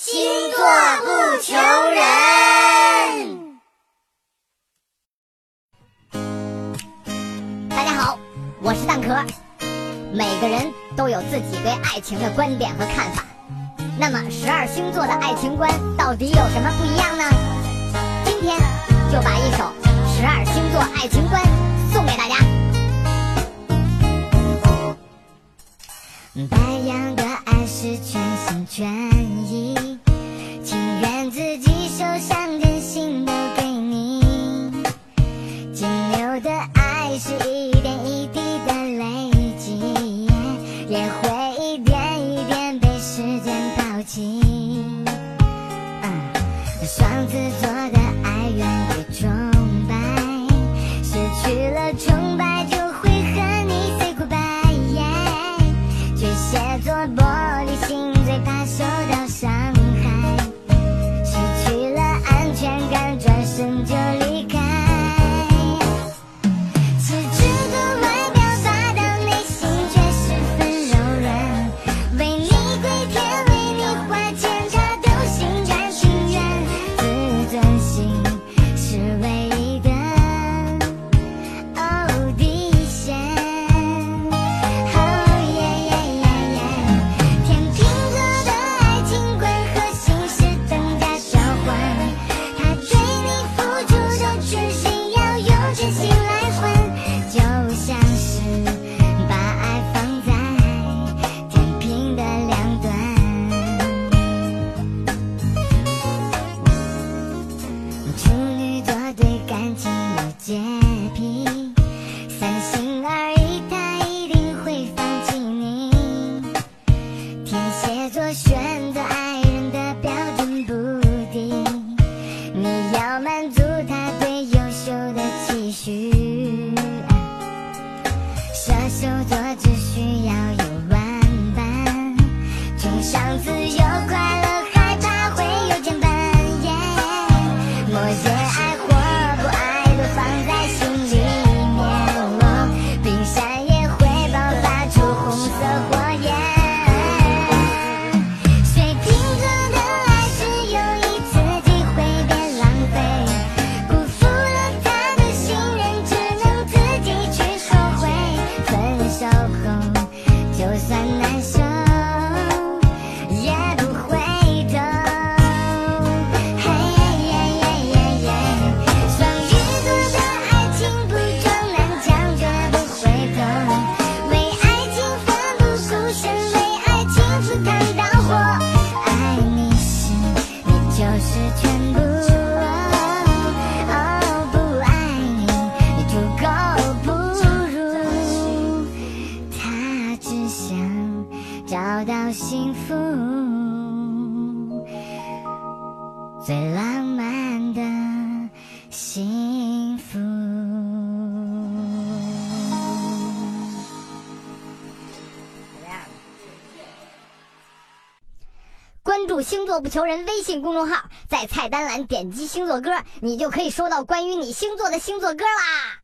星座不求人。大家好，我是蛋壳。每个人都有自己对爱情的观点和看法。那么，十二星座的爱情观到底有什么不一样呢？今天就把一白羊的爱是全心全意，情愿自己受伤，真心都给你。金牛的爱是一点一滴的累积，也会一点一点被时间抛弃。嗯，双子座的爱源你要满足他对优秀的期许。找到幸福，最浪漫的幸福。关注“星座不求人”微信公众号，在菜单栏点击星座歌，你就可以收到关于你星座的星座歌啦。